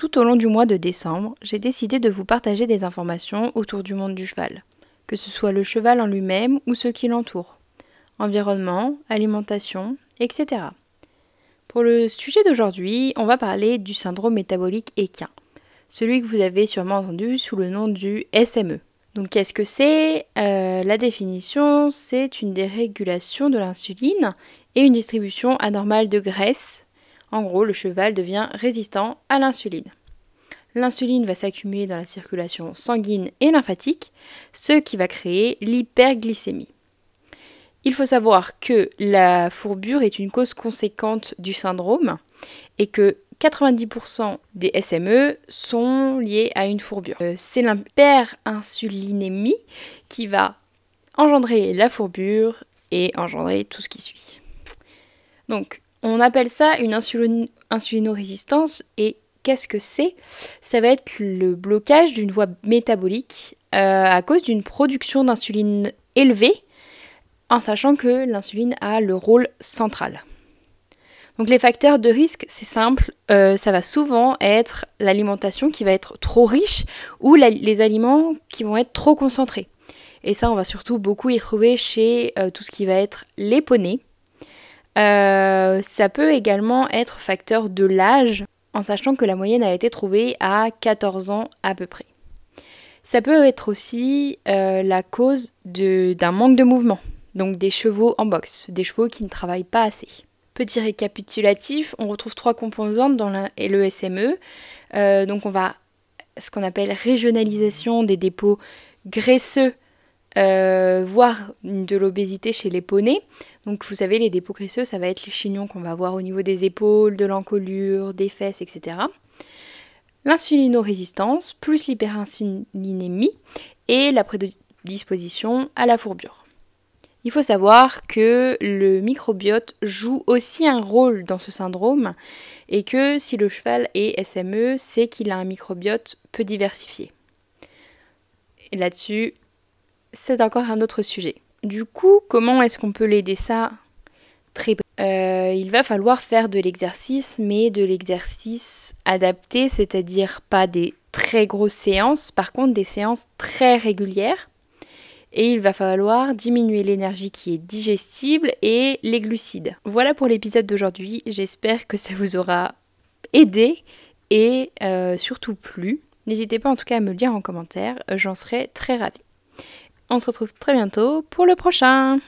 Tout au long du mois de décembre, j'ai décidé de vous partager des informations autour du monde du cheval, que ce soit le cheval en lui-même ou ceux qui l'entourent, environnement, alimentation, etc. Pour le sujet d'aujourd'hui, on va parler du syndrome métabolique équin, celui que vous avez sûrement entendu sous le nom du SME. Donc qu'est-ce que c'est? Euh, La définition, c'est une dérégulation de l'insuline et une distribution anormale de graisse. En gros, le cheval devient résistant à l'insuline. L'insuline va s'accumuler dans la circulation sanguine et lymphatique, ce qui va créer l'hyperglycémie. Il faut savoir que la fourbure est une cause conséquente du syndrome et que 90% des SME sont liés à une fourbure. Euh, c'est l'hyperinsulinémie qui va engendrer la fourbure et engendrer tout ce qui suit. Donc, on appelle ça une insulinorésistance et qu'est-ce que c'est? Ça va être le blocage d'une voie métabolique euh, à cause d'une production d'insuline élevée en sachant que l'insuline a le rôle central. Donc les facteurs de risque, c'est simple, euh, ça va souvent être l'alimentation qui va être trop riche ou les aliments qui vont être trop concentrés. Et ça, on va surtout beaucoup y trouver chez euh, tout ce qui va être les poneys. Euh, ça peut également être facteur de l'âge, en sachant que la moyenne a été trouvée à 14 ans à peu près. Ça peut être aussi la cause d'un manque de mouvement donc des chevaux en boxe, des chevaux qui ne travaillent pas assez. Petit récapitulatif, on retrouve trois composantes dans le SME. Euh, donc on va ce qu'on appelle régionalisation des dépôts graisseux, euh, voire de l'obésité chez les poneys. Donc vous savez, les dépôts graisseux, ça va être les chignons qu'on va avoir au niveau des épaules, de l'encolure, des fesses, etc. L'insulinorésistance, plus l'hyperinsulinémie et la prédisposition à la fourbure. Il faut savoir que le microbiote joue aussi un rôle dans ce syndrome et que si le cheval est SME, c'est qu'il a un microbiote peu diversifié. Et là-dessus, c'est encore un autre sujet. Du coup, comment est-ce qu'on peut l'aider ça? Très euh, il va falloir faire de l'exercice, mais de l'exercice adapté, c'est-à-dire pas des très grosses séances, par contre des séances très régulières et il va falloir diminuer l'énergie qui est digestible et les glucides. Voilà pour l'épisode d'aujourd'hui, j'espère que ça vous aura aidé et euh, surtout plu. N'hésitez pas en tout cas à me le dire en commentaire, j'en serai très ravie. On se retrouve très bientôt pour le prochain